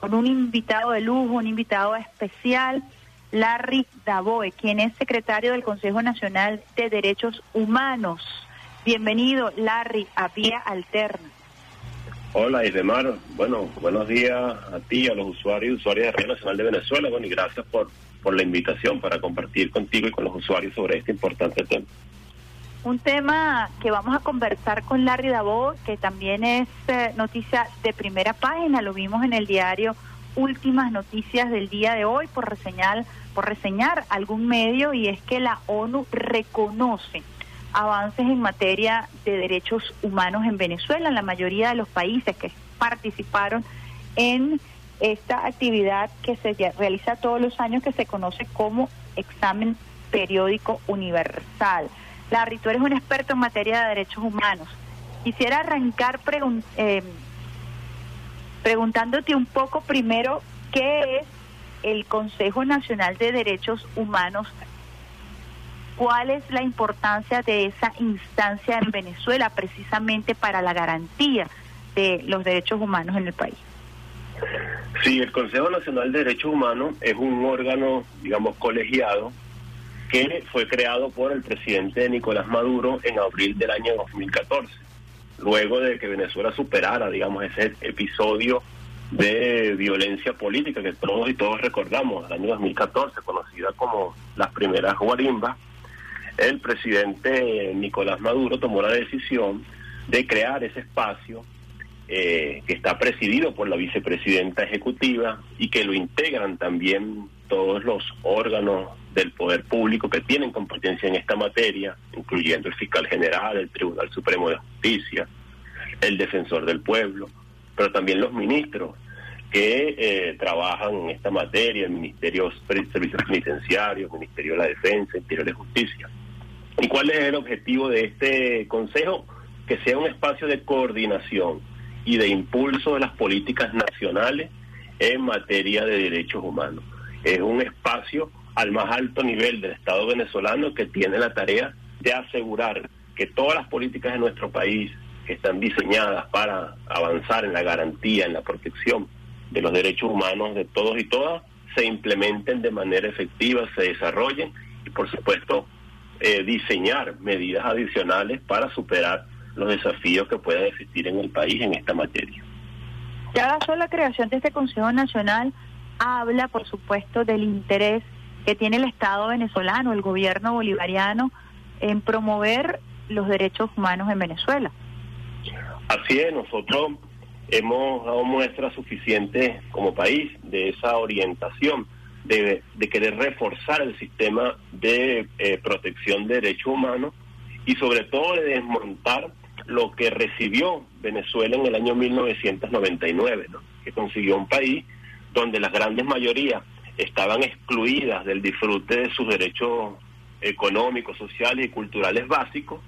con un invitado de lujo, un invitado especial, Larry Daboe, quien es secretario del Consejo Nacional de Derechos Humanos. Bienvenido, Larry, a Vía Alterna. Hola, Isdemar. Bueno, buenos días a ti, a los usuarios y usuarias de Radio Nacional de Venezuela. Bueno, y gracias por, por la invitación para compartir contigo y con los usuarios sobre este importante tema. Un tema que vamos a conversar con Larry Dabo, que también es eh, noticia de primera página, lo vimos en el diario Últimas Noticias del día de hoy por reseñar, por reseñar algún medio y es que la ONU reconoce avances en materia de derechos humanos en Venezuela, en la mayoría de los países que participaron en esta actividad que se realiza todos los años que se conoce como examen periódico universal. Larry, tú eres un experto en materia de derechos humanos. Quisiera arrancar eh, preguntándote un poco primero qué es el Consejo Nacional de Derechos Humanos, cuál es la importancia de esa instancia en Venezuela precisamente para la garantía de los derechos humanos en el país. Sí, el Consejo Nacional de Derechos Humanos es un órgano, digamos, colegiado que fue creado por el presidente Nicolás Maduro en abril del año 2014, luego de que Venezuela superara, digamos, ese episodio de violencia política que todos y todos recordamos, el año 2014, conocida como las primeras guarimbas, el presidente Nicolás Maduro tomó la decisión de crear ese espacio eh, que está presidido por la vicepresidenta ejecutiva y que lo integran también todos los órganos del poder público que tienen competencia en esta materia, incluyendo el fiscal general, el Tribunal Supremo de Justicia, el defensor del pueblo, pero también los ministros que eh, trabajan en esta materia, el Ministerio de Servicios Penitenciarios, el Ministerio de la Defensa, el Ministerio de Justicia. ¿Y cuál es el objetivo de este Consejo? Que sea un espacio de coordinación y de impulso de las políticas nacionales en materia de derechos humanos. Es un espacio al más alto nivel del Estado venezolano que tiene la tarea de asegurar que todas las políticas de nuestro país que están diseñadas para avanzar en la garantía, en la protección de los derechos humanos de todos y todas, se implementen de manera efectiva, se desarrollen y por supuesto eh, diseñar medidas adicionales para superar los desafíos que puedan existir en el país en esta materia. Ya la sola creación de este Consejo Nacional habla, por supuesto, del interés que tiene el Estado venezolano, el gobierno bolivariano, en promover los derechos humanos en Venezuela. Así es, nosotros hemos dado muestras suficientes como país de esa orientación, de, querer reforzar el sistema de eh, protección de derechos humanos y sobre todo de desmontar lo que recibió Venezuela en el año 1999, ¿no? que consiguió un país donde las grandes mayorías estaban excluidas del disfrute de sus derechos económicos, sociales y culturales básicos,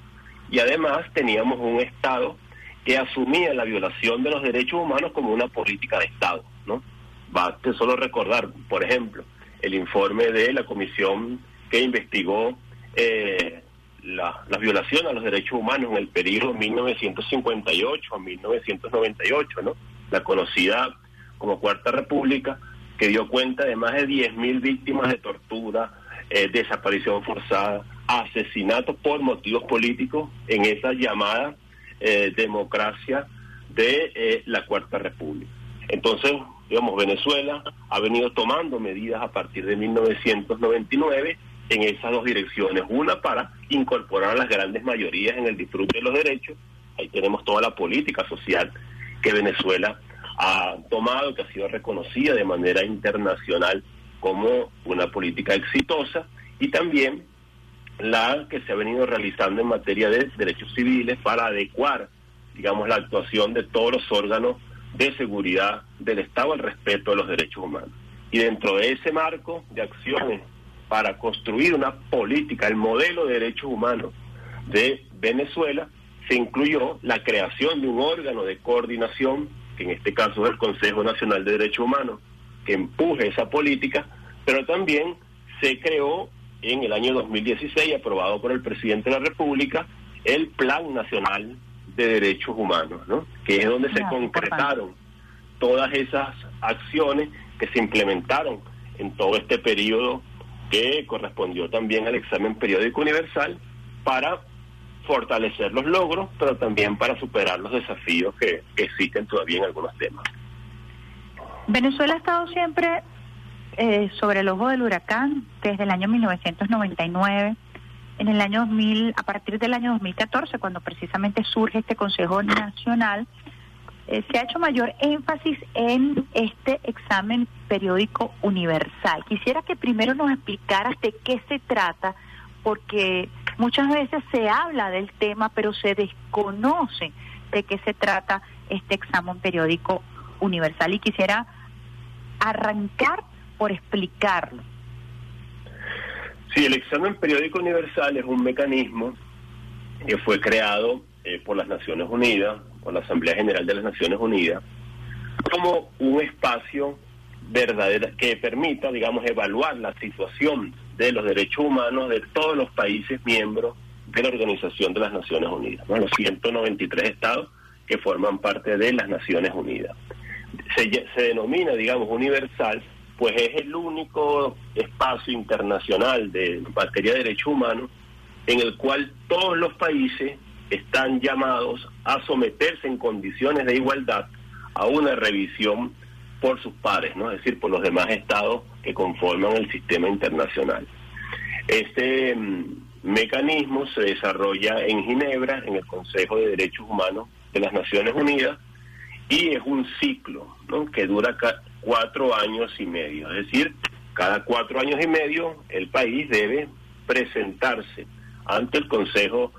y además teníamos un Estado que asumía la violación de los derechos humanos como una política de Estado, ¿no? Basta solo recordar, por ejemplo, el informe de la comisión que investigó eh, la, la, violación a los derechos humanos en el periodo 1958 a 1998, ¿no? La conocida como Cuarta República, que dio cuenta de más de 10.000 víctimas de tortura, eh, desaparición forzada, asesinatos por motivos políticos en esa llamada eh, democracia de eh, la Cuarta República. Entonces, digamos, Venezuela ha venido tomando medidas a partir de 1999 en esas dos direcciones. Una para incorporar a las grandes mayorías en el disfrute de los derechos. Ahí tenemos toda la política social que Venezuela ha tomado, que ha sido reconocida de manera internacional como una política exitosa y también la que se ha venido realizando en materia de derechos civiles para adecuar, digamos, la actuación de todos los órganos de seguridad del Estado al respeto de los derechos humanos. Y dentro de ese marco de acciones para construir una política, el modelo de derechos humanos de Venezuela, se incluyó la creación de un órgano de coordinación que en este caso es el Consejo Nacional de Derechos Humanos, que empuje esa política, pero también se creó en el año 2016, aprobado por el presidente de la República, el Plan Nacional de Derechos Humanos, ¿no? que es donde se concretaron todas esas acciones que se implementaron en todo este periodo que correspondió también al examen periódico universal para fortalecer los logros, pero también para superar los desafíos que, existen todavía en algunos temas. Venezuela ha estado siempre eh, sobre el ojo del huracán desde el año 1999. En el año 2000, a partir del año 2014, cuando precisamente surge este Consejo Nacional, eh, se ha hecho mayor énfasis en este examen periódico universal. Quisiera que primero nos explicaras de qué se trata, porque muchas veces se habla del tema, pero se desconoce de qué se trata este examen periódico universal. Y quisiera arrancar por explicarlo. Sí, el examen periódico universal es un mecanismo que fue creado eh, por las Naciones Unidas por la Asamblea General de las Naciones Unidas como un espacio verdadero que permita, digamos, evaluar la situación de los derechos humanos de todos los países miembros de la Organización de las Naciones Unidas, los 193 estados que forman parte de las Naciones Unidas. Se, se denomina, digamos, universal, pues es el único espacio internacional de materia de derechos humanos en el cual todos los países están llamados a someterse en condiciones de igualdad a una revisión por sus pares, ¿no? es decir, por los demás estados que conforman el sistema internacional. Este mm, mecanismo se desarrolla en Ginebra, en el Consejo de Derechos Humanos de las Naciones Unidas, y es un ciclo ¿no? que dura cuatro años y medio. Es decir, cada cuatro años y medio el país debe presentarse ante el Consejo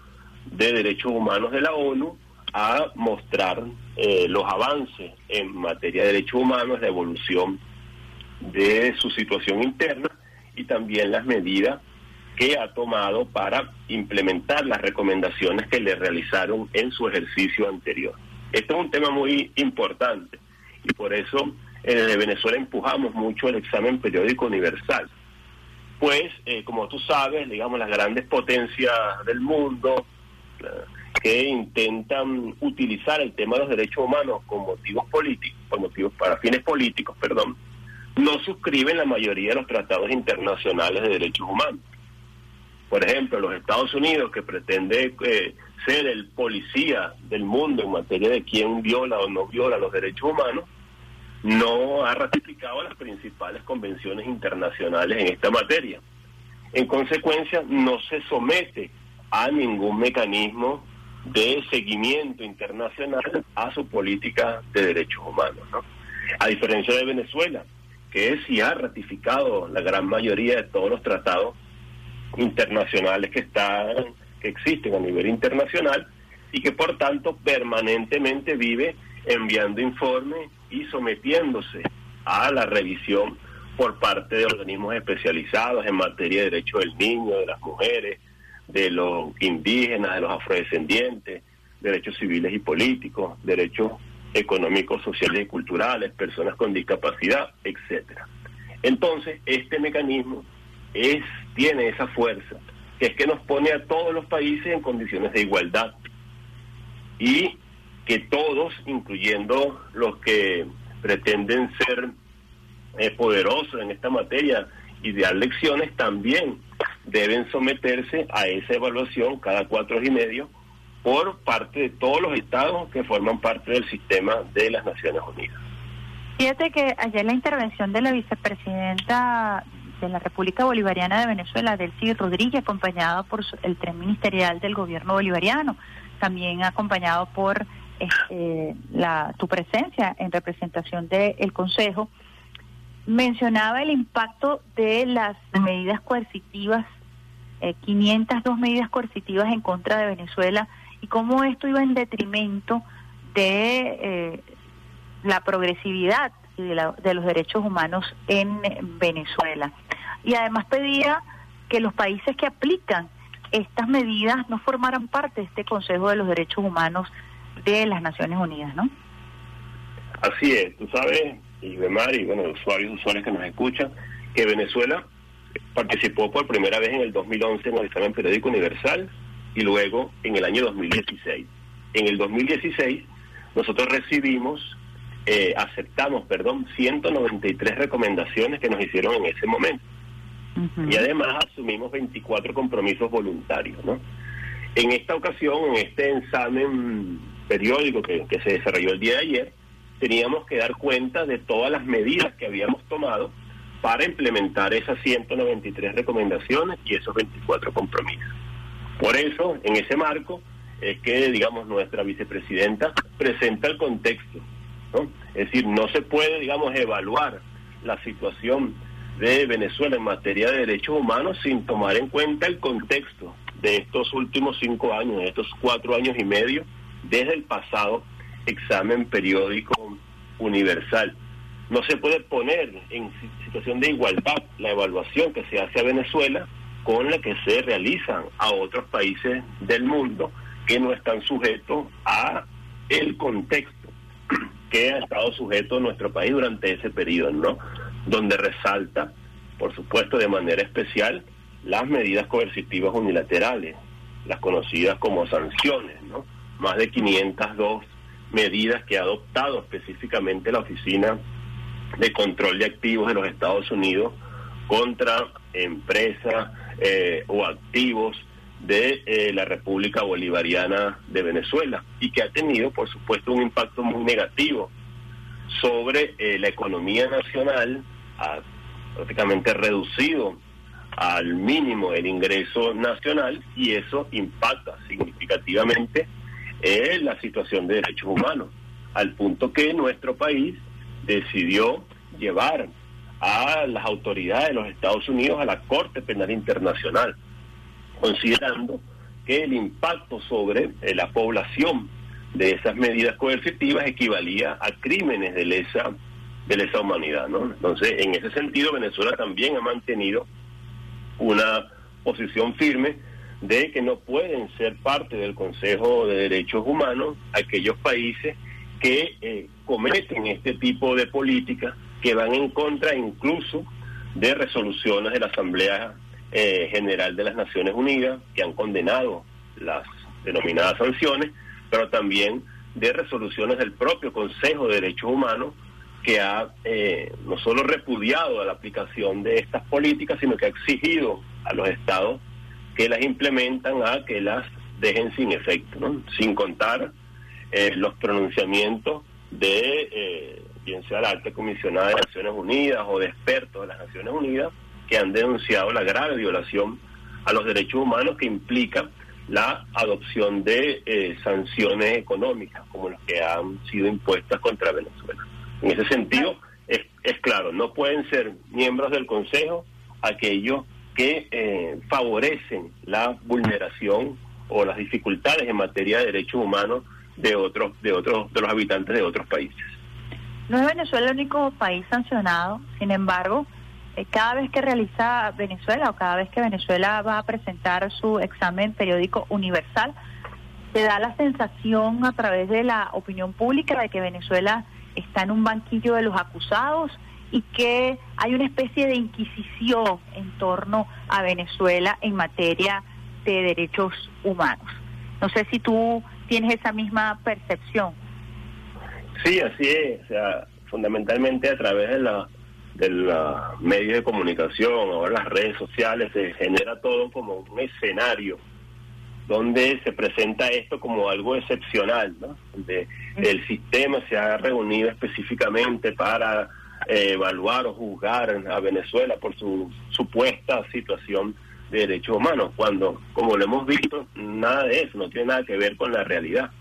de Derechos Humanos de la ONU a mostrar eh, los avances en materia de derechos humanos, la evolución de su situación interna y también las medidas que ha tomado para implementar las recomendaciones que le realizaron en su ejercicio anterior. Esto es un tema muy importante y por eso desde Venezuela empujamos mucho el examen periódico universal. Pues, eh, como tú sabes, digamos, las grandes potencias del mundo, que intentan utilizar el tema de los derechos humanos con motivos políticos, por motivos para fines políticos, perdón, no suscriben la mayoría de los tratados internacionales de derechos humanos. Por ejemplo, los Estados Unidos, que pretende eh, ser el policía del mundo en materia de quién viola o no viola los derechos humanos, no ha ratificado las principales convenciones internacionales en esta materia. En consecuencia, no se somete a ningún mecanismo de seguimiento internacional a su política de derechos humanos. ¿no? A diferencia de Venezuela, que sí ha ratificado la gran mayoría de todos los tratados internacionales que están que existen a nivel internacional y que por tanto permanentemente vive enviando informes y sometiéndose a la revisión por parte de organismos especializados en materia de derechos del niño, de las mujeres, de los indígenas, de los afrodescendientes, derechos civiles y políticos, derechos económicos, sociales y culturales, personas con discapacidad, etcétera. Entonces, este mecanismo es tiene esa fuerza, que es que nos pone a todos los países en condiciones de igualdad y que todos, incluyendo los que pretenden ser eh, poderosos en esta materia y dar lecciones, también deben someterse a esa evaluación cada cuatro y medio por parte de todos los estados que forman parte del sistema de las Naciones Unidas. Fíjate que ayer la intervención de la vicepresidenta de la República Bolivariana de Venezuela, Delcy Rodríguez, acompañada por el tren ministerial del gobierno bolivariano, también acompañado por este, tu presencia en representación del Consejo, mencionaba el impacto de las medidas coercitivas, eh, 502 medidas coercitivas en contra de Venezuela y cómo esto iba en detrimento de eh, la progresividad y de, de los derechos humanos en Venezuela. Y además pedía que los países que aplican estas medidas no formaran parte de este Consejo de los Derechos Humanos de las Naciones Unidas, ¿no? Así es, tú sabes, y Bemar y bueno, usuarios usuarios que nos escuchan, que Venezuela participó por primera vez en el 2011 en el examen periódico universal y luego en el año 2016. En el 2016 nosotros recibimos eh, aceptamos, perdón, 193 recomendaciones que nos hicieron en ese momento. Y además asumimos 24 compromisos voluntarios, ¿no? En esta ocasión, en este examen periódico que, que se desarrolló el día de ayer, teníamos que dar cuenta de todas las medidas que habíamos tomado para implementar esas 193 recomendaciones y esos 24 compromisos. Por eso, en ese marco, es que, digamos, nuestra vicepresidenta presenta el contexto. ¿no? Es decir, no se puede, digamos, evaluar la situación de Venezuela en materia de derechos humanos sin tomar en cuenta el contexto de estos últimos cinco años, de estos cuatro años y medio, desde el pasado examen periódico universal. No se puede poner en situación de igualdad la evaluación que se hace a Venezuela con la que se realizan a otros países del mundo que no están sujetos a el contexto que ha estado sujeto nuestro país durante ese periodo, ¿no? Donde resalta, por supuesto, de manera especial las medidas coercitivas unilaterales, las conocidas como sanciones, ¿no? Más de 502 medidas que ha adoptado específicamente la Oficina de Control de Activos de los Estados Unidos contra empresas eh, o activos de eh, la República Bolivariana de Venezuela y que ha tenido, por supuesto, un impacto muy negativo sobre eh, la economía nacional, ha prácticamente reducido al mínimo el ingreso nacional y eso impacta significativamente en la situación de derechos humanos, al punto que nuestro país decidió llevar a las autoridades de los Estados Unidos a la Corte Penal Internacional considerando que el impacto sobre eh, la población de esas medidas coercitivas equivalía a crímenes de lesa de lesa humanidad, ¿no? Entonces, en ese sentido, Venezuela también ha mantenido una posición firme de que no pueden ser parte del Consejo de Derechos Humanos aquellos países que eh, cometen este tipo de políticas que van en contra incluso de resoluciones de la Asamblea eh, General de las Naciones Unidas, que han condenado las denominadas sanciones, pero también de resoluciones del propio Consejo de Derechos Humanos, que ha eh, no solo repudiado a la aplicación de estas políticas, sino que ha exigido a los estados que las implementan a que las dejen sin efecto, ¿no? sin contar eh, los pronunciamientos de, bien sea la alta comisionada de Naciones Unidas o de expertos de las Naciones Unidas, que han denunciado la grave violación a los derechos humanos que implica la adopción de eh, sanciones económicas como las que han sido impuestas contra Venezuela. En ese sentido, es, es claro, no pueden ser miembros del Consejo aquellos que eh, favorecen la vulneración o las dificultades en materia de derechos humanos de otros de otros de los habitantes de otros países. No es Venezuela el único país sancionado, sin embargo, eh, cada vez que realiza Venezuela o cada vez que Venezuela va a presentar su examen periódico universal, se da la sensación a través de la opinión pública de que Venezuela está en un banquillo de los acusados y que hay una especie de inquisición en torno a Venezuela en materia de derechos humanos. No sé si tú tienes esa misma percepción. Sí, así es. O sea, fundamentalmente a través de la de los medios de comunicación o las redes sociales se genera todo como un escenario donde se presenta esto como algo excepcional, ¿no? Donde el sistema se ha reunido específicamente para evaluar o juzgar a Venezuela por su supuesta situación de derechos humanos, cuando, como lo hemos visto, nada de eso, no tiene nada que ver con la realidad.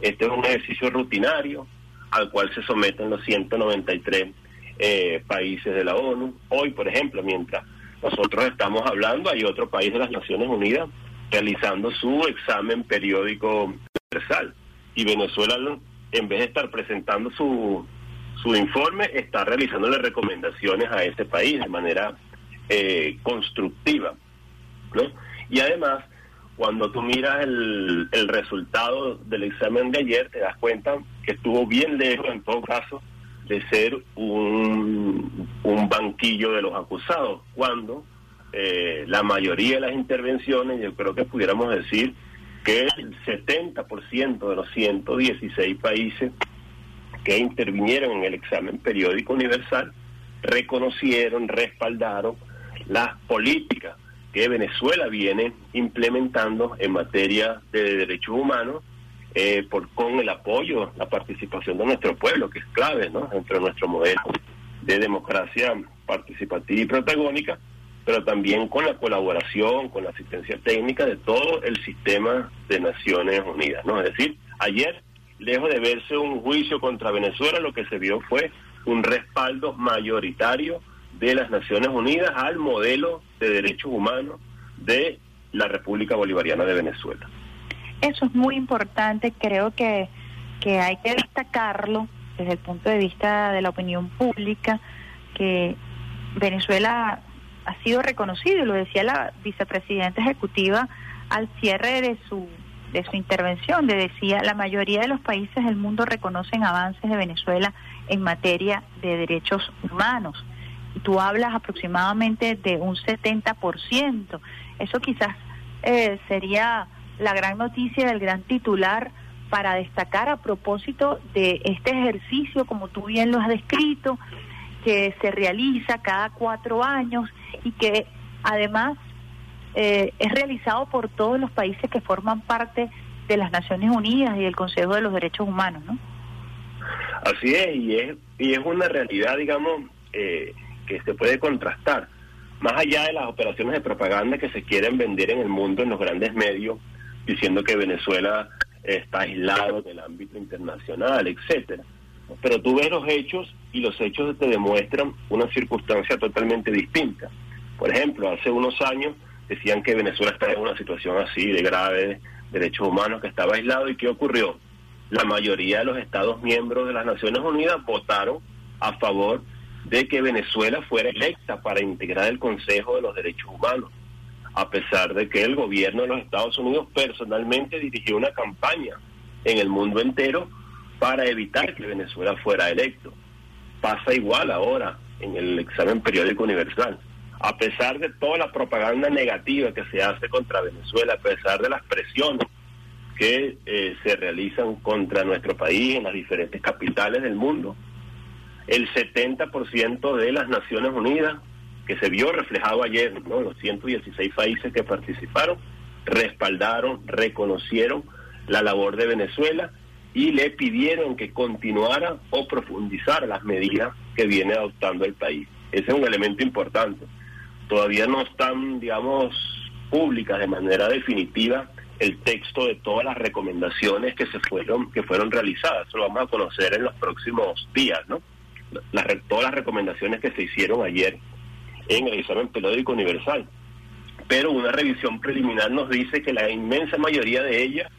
Este es un ejercicio rutinario al cual se someten los 193 eh, países de la ONU. Hoy, por ejemplo, mientras nosotros estamos hablando, hay otro país de las Naciones Unidas realizando su examen periódico universal. Y Venezuela, en vez de estar presentando su, su informe, está realizándole recomendaciones a ese país de manera eh, constructiva. ¿no? Y además, cuando tú miras el, el resultado del examen de ayer, te das cuenta que estuvo bien lejos, en todo caso, de ser un, un banquillo de los acusados, cuando eh, la mayoría de las intervenciones, yo creo que pudiéramos decir que el 70% de los 116 países que intervinieron en el examen periódico universal reconocieron, respaldaron las políticas que Venezuela viene implementando en materia de derechos humanos eh, por, con el apoyo, la participación de nuestro pueblo, que es clave ¿no? dentro de nuestro modelo de democracia participativa y protagónica, pero también con la colaboración, con la asistencia técnica de todo el sistema de Naciones Unidas. ¿no? Es decir, ayer, lejos de verse un juicio contra Venezuela, lo que se vio fue un respaldo mayoritario de las Naciones Unidas al modelo de derechos humanos de la República Bolivariana de Venezuela. Eso es muy importante, creo que, que hay que destacarlo desde el punto de vista de la opinión pública, que Venezuela ha sido reconocido, y lo decía la vicepresidenta ejecutiva al cierre de su de su intervención, le decía, la mayoría de los países del mundo reconocen avances de Venezuela en materia de derechos humanos. Y tú hablas aproximadamente de un 70%. Eso quizás eh, sería la gran noticia del gran titular para destacar a propósito de este ejercicio, como tú bien lo has descrito, que se realiza cada cuatro años y que además eh, es realizado por todos los países que forman parte de las Naciones Unidas y del Consejo de los Derechos Humanos, ¿no? Así es, y es, y es una realidad, digamos, eh, que se puede contrastar. Más allá de las operaciones de propaganda que se quieren vender en el mundo, en los grandes medios, diciendo que Venezuela está aislado del ámbito internacional, etcétera. Pero tú ves los hechos y los hechos te demuestran una circunstancia totalmente distinta. Por ejemplo, hace unos años decían que Venezuela estaba en una situación así de grave derechos humanos, que estaba aislado. ¿Y qué ocurrió? La mayoría de los Estados miembros de las Naciones Unidas votaron a favor de que Venezuela fuera electa para integrar el Consejo de los Derechos Humanos, a pesar de que el gobierno de los Estados Unidos personalmente dirigió una campaña en el mundo entero para evitar que Venezuela fuera electo. Pasa igual ahora en el examen periódico universal a pesar de toda la propaganda negativa que se hace contra Venezuela, a pesar de las presiones que eh, se realizan contra nuestro país en las diferentes capitales del mundo, el 70% de las Naciones Unidas, que se vio reflejado ayer, ¿no? los 116 países que participaron, respaldaron, reconocieron la labor de Venezuela y le pidieron que continuara o profundizara las medidas que viene adoptando el país. Ese es un elemento importante todavía no están, digamos, públicas de manera definitiva el texto de todas las recomendaciones que se fueron que fueron realizadas. Eso lo vamos a conocer en los próximos días, ¿no? Las, todas las recomendaciones que se hicieron ayer en el examen periódico universal. Pero una revisión preliminar nos dice que la inmensa mayoría de ellas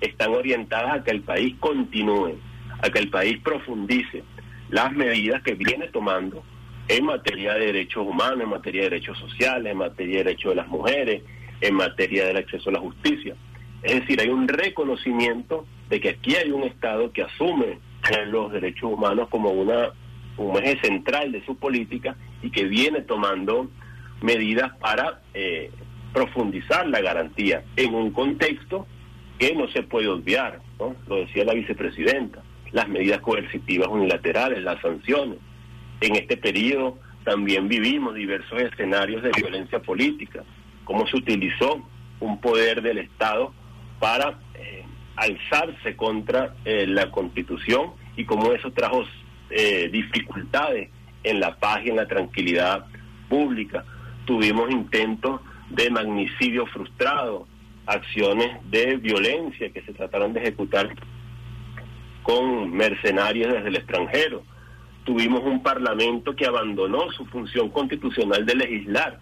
están orientadas a que el país continúe, a que el país profundice las medidas que viene tomando en materia de derechos humanos, en materia de derechos sociales, en materia de derechos de las mujeres, en materia del acceso a la justicia. Es decir, hay un reconocimiento de que aquí hay un Estado que asume los derechos humanos como una un eje central de su política y que viene tomando medidas para eh, profundizar la garantía en un contexto que no se puede obviar, ¿no? lo decía la vicepresidenta, las medidas coercitivas unilaterales, las sanciones, en este periodo también vivimos diversos escenarios de violencia política, cómo se utilizó un poder del Estado para eh, alzarse contra eh, la Constitución y cómo eso trajo eh, dificultades en la paz y en la tranquilidad pública. Tuvimos intentos de magnicidio frustrado, acciones de violencia que se trataron de ejecutar con mercenarios desde el extranjero tuvimos un parlamento que abandonó su función constitucional de legislar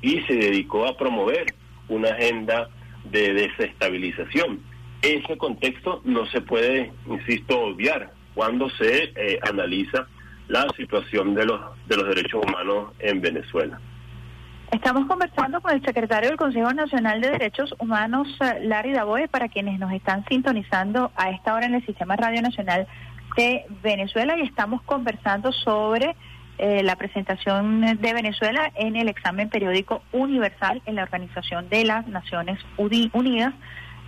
y se dedicó a promover una agenda de desestabilización. Ese contexto no se puede, insisto, obviar cuando se eh, analiza la situación de los, de los derechos humanos en Venezuela. Estamos conversando con el secretario del Consejo Nacional de Derechos Humanos, eh, Larry Daboe, para quienes nos están sintonizando a esta hora en el Sistema Radio Nacional de Venezuela y estamos conversando sobre eh, la presentación de Venezuela en el examen periódico universal en la Organización de las Naciones Unidas.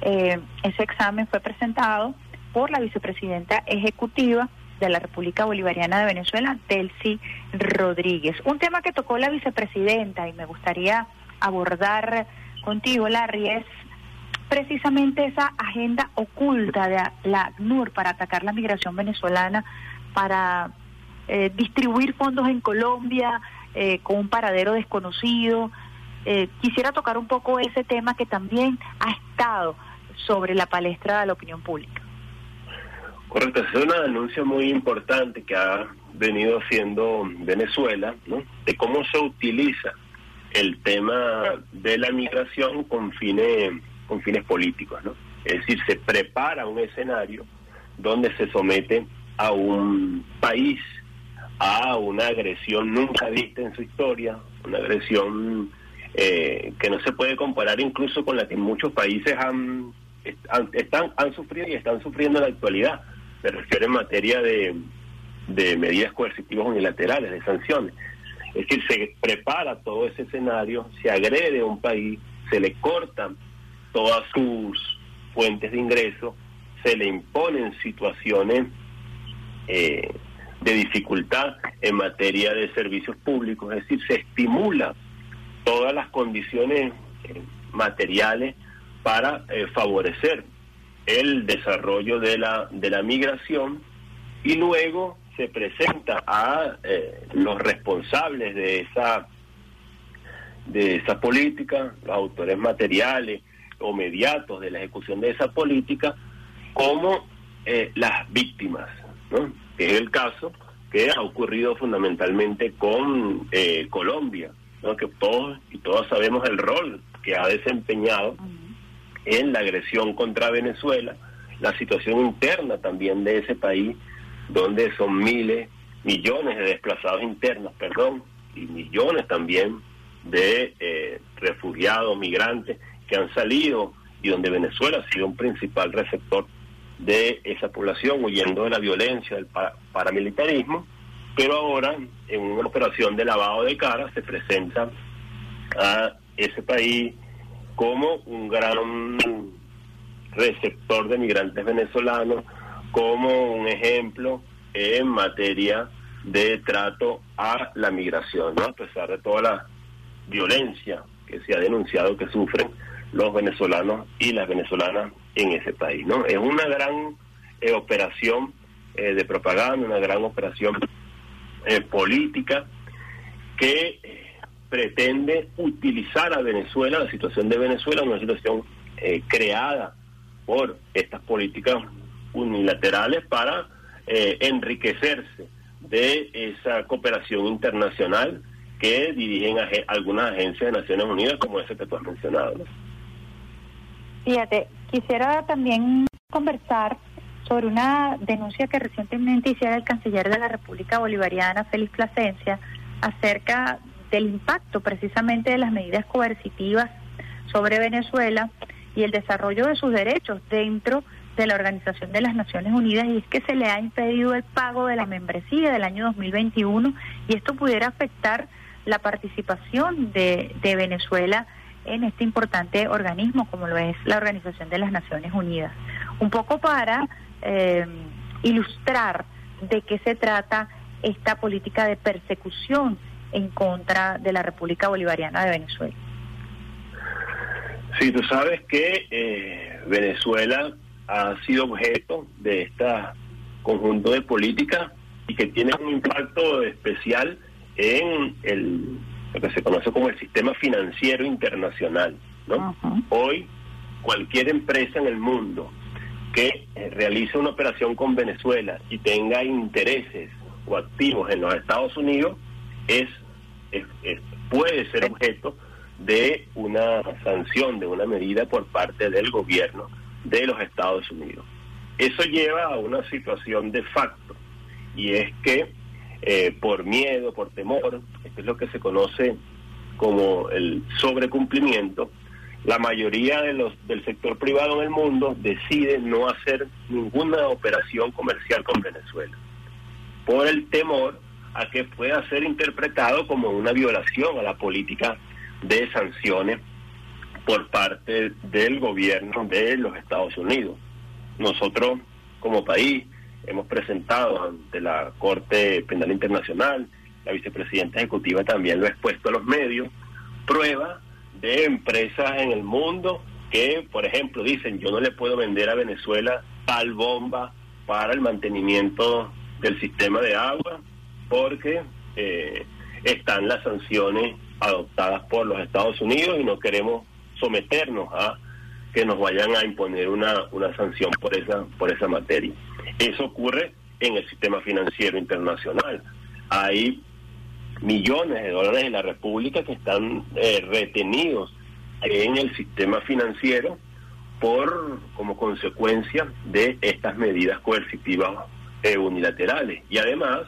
Eh, ese examen fue presentado por la vicepresidenta ejecutiva de la República Bolivariana de Venezuela, Delcy Rodríguez. Un tema que tocó la vicepresidenta y me gustaría abordar contigo, Larry, es precisamente esa agenda oculta de la ACNUR para atacar la migración venezolana, para eh, distribuir fondos en Colombia eh, con un paradero desconocido. Eh, quisiera tocar un poco ese tema que también ha estado sobre la palestra de la opinión pública. Correcto, es una denuncia muy importante que ha venido haciendo Venezuela, ¿no? De cómo se utiliza el tema de la migración con fines con fines políticos, ¿no? Es decir, se prepara un escenario donde se somete a un país a una agresión nunca vista en su historia, una agresión eh, que no se puede comparar incluso con la que muchos países han, están, han sufrido y están sufriendo en la actualidad. Me refiero en materia de, de medidas coercitivas unilaterales, de sanciones. Es decir, se prepara todo ese escenario, se agrede a un país, se le cortan todas sus fuentes de ingreso, se le imponen situaciones eh, de dificultad en materia de servicios públicos, es decir, se estimula todas las condiciones eh, materiales para eh, favorecer el desarrollo de la, de la migración y luego se presenta a los responsables de esa de esa política, los autores materiales o mediatos de la ejecución de esa política, como eh, las víctimas, ¿no? que es el caso que ha ocurrido fundamentalmente con eh, Colombia, ¿no? que todos y todas sabemos el rol que ha desempeñado en la agresión contra Venezuela, la situación interna también de ese país donde son miles, millones de desplazados internos, perdón, y millones también de eh, refugiados, migrantes que han salido y donde Venezuela ha sido un principal receptor de esa población huyendo de la violencia, del paramilitarismo, pero ahora en una operación de lavado de cara se presenta a ese país como un gran receptor de migrantes venezolanos, como un ejemplo en materia de trato a la migración, ¿no? A pesar de toda la violencia que se ha denunciado que sufren los venezolanos y las venezolanas en ese país, ¿no? Es una gran eh, operación eh, de propaganda, una gran operación eh, política que pretende utilizar a Venezuela, la situación de Venezuela, una situación creada por estas políticas unilaterales para eh, enriquecerse de esa cooperación internacional que dirigen algunas agencias de Naciones Unidas como ese que tú has mencionado. Fíjate, quisiera también conversar sobre una denuncia que recientemente hiciera el canciller de la República Bolivariana, Félix Plasencia, acerca del impacto precisamente de las medidas coercitivas sobre Venezuela y el desarrollo de sus derechos dentro de la Organización de las Naciones Unidas y es que se le ha impedido el pago de la membresía del año 2021 y esto pudiera afectar la participación de, de Venezuela en este importante organismo como lo es la Organización de las Naciones Unidas. Un poco para eh, ilustrar de qué se trata esta política de persecución en contra de la República Bolivariana de Venezuela. Sí, tú sabes que eh, Venezuela ha sido objeto de este conjunto de políticas y que tiene un impacto especial en el, lo que se conoce como el sistema financiero internacional. ¿no? Hoy, cualquier empresa en el mundo que eh, realice una operación con Venezuela y tenga intereses o activos en los Estados Unidos es, puede ser objeto de una sanción, de una medida por parte del gobierno de los Estados Unidos. Eso lleva a una situación de facto y es que eh, por miedo, por temor, esto es lo que se conoce como el sobrecumplimiento, la mayoría de los del sector privado en el mundo decide no hacer ninguna operación comercial con Venezuela por el temor a que pueda ser interpretado como una violación a la política de sanciones por parte del gobierno de los Estados Unidos. Nosotros, como país, hemos presentado ante la Corte Penal Internacional, la vicepresidenta ejecutiva también lo ha expuesto a los medios, prueba de empresas en el mundo que, por ejemplo, dicen yo no le puedo vender a Venezuela tal bomba para el mantenimiento del sistema de agua porque eh, están las sanciones adoptadas por los Estados Unidos y no queremos someternos a que nos vayan a imponer una, una sanción por esa, por esa materia. Eso ocurre en el sistema financiero internacional. Hay millones de dólares de la República que están eh, retenidos en el sistema financiero por como consecuencia de estas medidas coercitivas eh, unilaterales. Y además,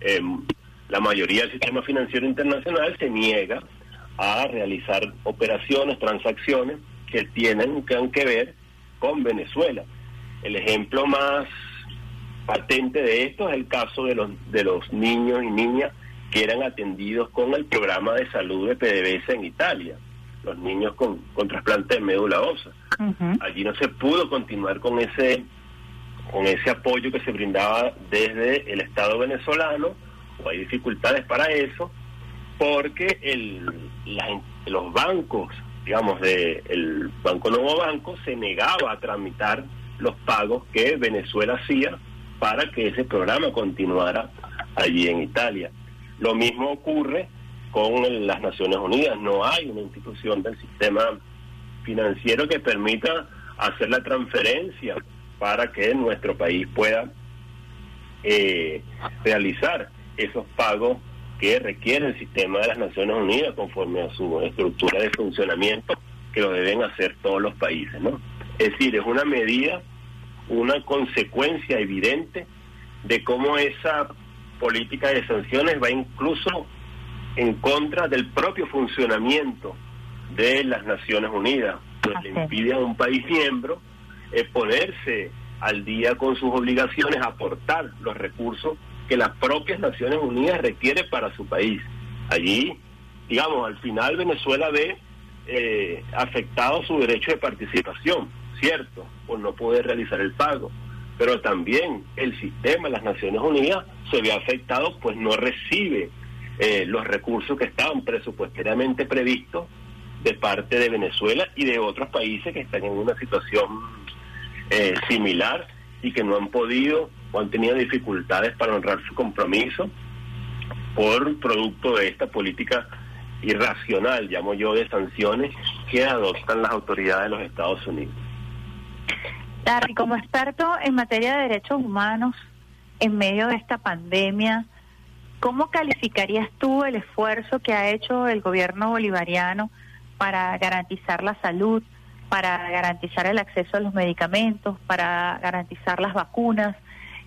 em, la mayoría del sistema financiero internacional se niega a realizar operaciones, transacciones que tienen que ver con Venezuela. El ejemplo más patente de esto es el caso de los de los niños y niñas que eran atendidos con el programa de salud de PDVSA en Italia, los niños con, con trasplante de médula ósea. Allí no se pudo continuar con ese con ese apoyo que se brindaba desde el Estado venezolano, o hay dificultades para eso, porque el, los bancos, digamos, de el Banco Nuevo Banco, se negaba a tramitar los pagos que Venezuela hacía para que ese programa continuara allí en Italia. Lo mismo ocurre con las Naciones Unidas. No hay una institución del sistema financiero que permita hacer la transferencia para que nuestro país pueda eh, realizar esos pagos que requiere el sistema de las Naciones Unidas conforme a su estructura de funcionamiento que lo deben hacer todos los países, ¿no? Es decir, es una medida, una consecuencia evidente de cómo esa política de sanciones va incluso en contra del propio funcionamiento de las Naciones Unidas, pues le impide a un país miembro eh, ponerse al día con sus obligaciones, aportar los recursos que las propias Naciones Unidas requiere para su país. Allí, digamos, al final Venezuela ve eh, afectado su derecho de participación, cierto, por no poder realizar el pago, pero también el sistema las Naciones Unidas se ve afectado, pues no recibe eh, los recursos que estaban presupuestariamente previstos de parte de Venezuela y de otros países que están en una situación eh, similar y que no han podido o han tenido dificultades para honrar su compromiso por producto de esta política irracional, llamo yo, de sanciones que adoptan las autoridades de los Estados Unidos. Larry, como experto en materia de derechos humanos, en medio de esta pandemia, ¿cómo calificarías tú el esfuerzo que ha hecho el gobierno bolivariano para garantizar la salud, para garantizar el acceso a los medicamentos, para garantizar las vacunas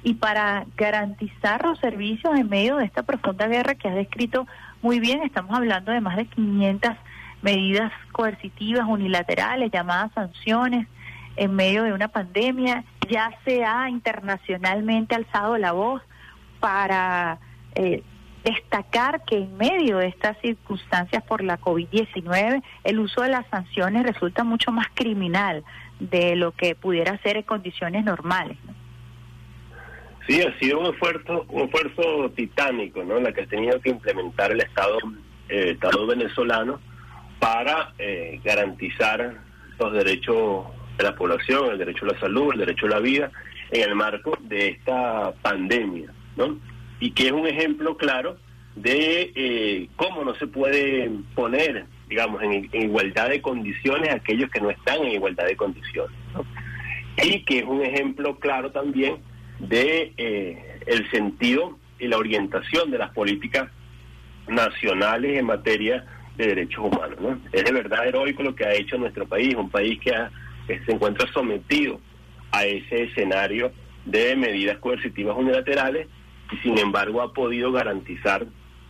y para garantizar los servicios en medio de esta profunda guerra que has descrito muy bien? Estamos hablando de más de 500 medidas coercitivas unilaterales, llamadas sanciones, en medio de una pandemia, ya se ha internacionalmente alzado la voz para eh, destacar que en medio de estas circunstancias por la COVID-19, el uso de las sanciones resulta mucho más criminal de lo que pudiera ser en condiciones normales. Sí, ha sido un esfuerzo, un esfuerzo titánico, ¿no? La que ha tenido que implementar el Estado, el Estado venezolano para eh, garantizar los derechos de la población, el derecho a la salud, el derecho a la vida, en el marco de esta pandemia, ¿no? Y que es un ejemplo claro de eh, cómo no se puede poner, digamos, en, igualdad de condiciones a aquellos que no están en igualdad de condiciones, ¿no? Y que es un ejemplo claro también de eh, el sentido y la orientación de las políticas nacionales en materia de derechos humanos, ¿no? Es de verdad heroico lo que ha hecho nuestro país, un país que ha que se encuentra sometido a ese escenario de medidas coercitivas unilaterales y sin embargo ha podido garantizar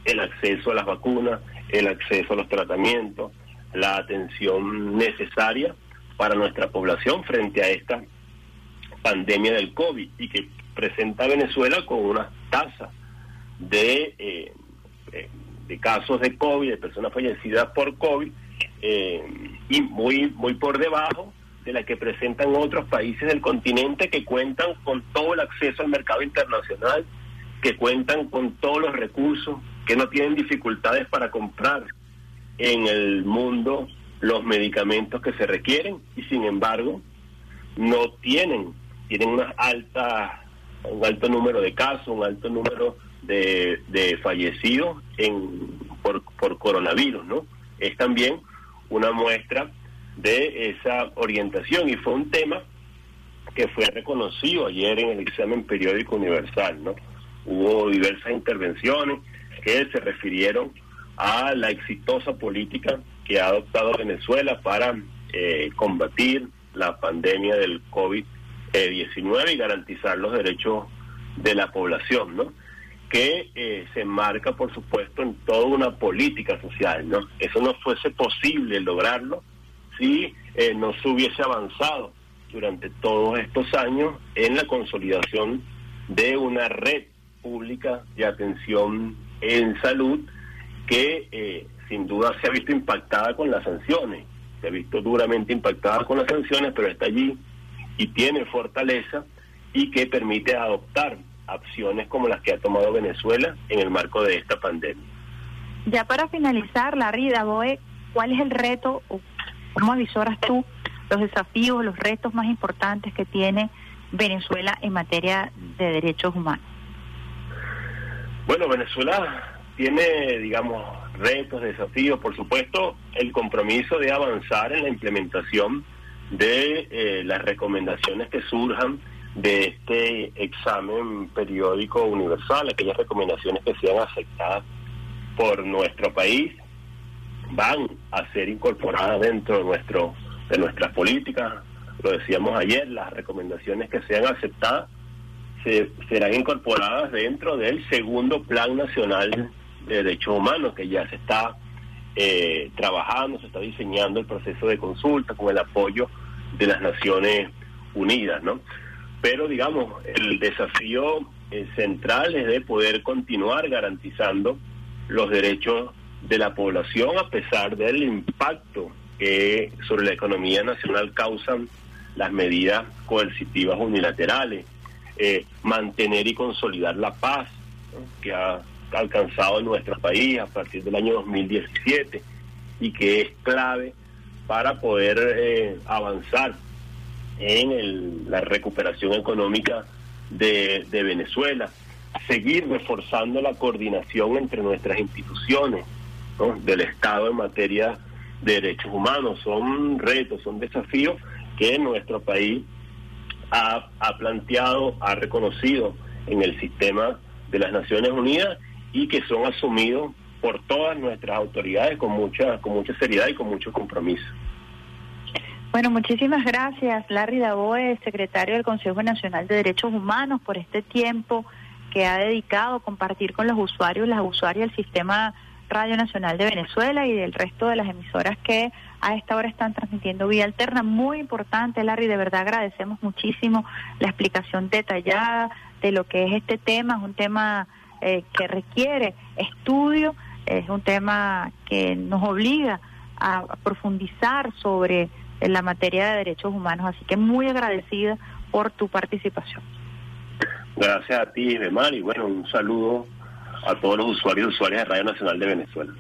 el acceso a las vacunas, el acceso a los tratamientos, la atención necesaria para nuestra población frente a esta pandemia del COVID y que presenta Venezuela con una tasa de, eh, eh, de casos de COVID, de personas fallecidas por COVID, eh, y muy, muy por debajo de la que presentan otros países del continente que cuentan con todo el acceso al mercado internacional, que cuentan con todos los recursos, que no tienen dificultades para comprar en el mundo los medicamentos que se requieren y sin embargo no tienen, tienen una alta, un alto número de casos, un alto número de, de fallecidos en, por, por coronavirus, ¿no? Es también una muestra de esa orientación y fue un tema que fue reconocido ayer en el examen periódico universal, ¿no? Hubo diversas intervenciones que se refirieron a la exitosa política que ha adoptado Venezuela para eh, combatir la pandemia del COVID-19 y garantizar los derechos de la población, ¿no? Que eh, se enmarca, por supuesto, en toda una política social, ¿no? Eso no fuese posible lograrlo si eh, no se hubiese avanzado durante todos estos años en la consolidación de una red pública de atención en salud que eh, sin duda se ha visto impactada con las sanciones, se ha visto duramente impactada con las sanciones, pero está allí y tiene fortaleza y que permite adoptar acciones como las que ha tomado Venezuela en el marco de esta pandemia. Ya para finalizar, Larry Daboe, ¿cuál es el reto o cómo avisoras tú los desafíos, los retos más importantes que tiene Venezuela en materia de derechos humanos? Bueno, Venezuela tiene, digamos, retos, desafíos, por supuesto, el compromiso de avanzar en la implementación de eh, las recomendaciones que surjan de este examen periódico universal, aquellas recomendaciones que sean aceptadas por nuestro país van a ser incorporadas dentro de nuestro de nuestras políticas. Lo decíamos ayer, las recomendaciones que sean aceptadas se, serán incorporadas dentro del segundo Plan Nacional de Derechos Humanos, que ya se está eh, trabajando, se está diseñando el proceso de consulta con el apoyo de las Naciones Unidas, ¿no? Pero, digamos, el desafío eh, central es de poder continuar garantizando los derechos de la población a pesar del impacto que sobre la economía nacional causan las medidas coercitivas unilaterales, eh, mantener y consolidar la paz que ha alcanzado en nuestro país a partir del año 2017 y que es clave para poder eh, avanzar en la recuperación económica de Venezuela, seguir reforzando la coordinación entre nuestras instituciones del Estado en materia de derechos humanos. Son retos, son desafíos que nuestro país ha, planteado, ha reconocido en el sistema de las Naciones Unidas y que son asumidos por todas nuestras autoridades con mucha, con mucha seriedad y con mucho compromiso. Bueno, muchísimas gracias, Larry Daboe, secretario del Consejo Nacional de Derechos Humanos, por este tiempo que ha dedicado a compartir con los usuarios, las usuarias del sistema Radio Nacional de Venezuela y del resto de las emisoras que a esta hora están transmitiendo vía alterna. Muy importante, Larry, de verdad agradecemos muchísimo la explicación detallada de lo que es este tema. Es un tema eh, que requiere estudio, es un tema que nos obliga a profundizar sobre la materia de derechos humanos. Así que muy agradecida por tu participación. Gracias a ti, Demar, y bueno, un saludo a todos los usuarios y usuarias de Radio Nacional de Venezuela.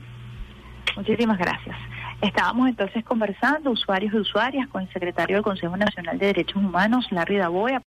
Muchísimas gracias. Estábamos entonces conversando, usuarios y usuarias, con el secretario del Consejo Nacional de Derechos Humanos, Larry Daboya.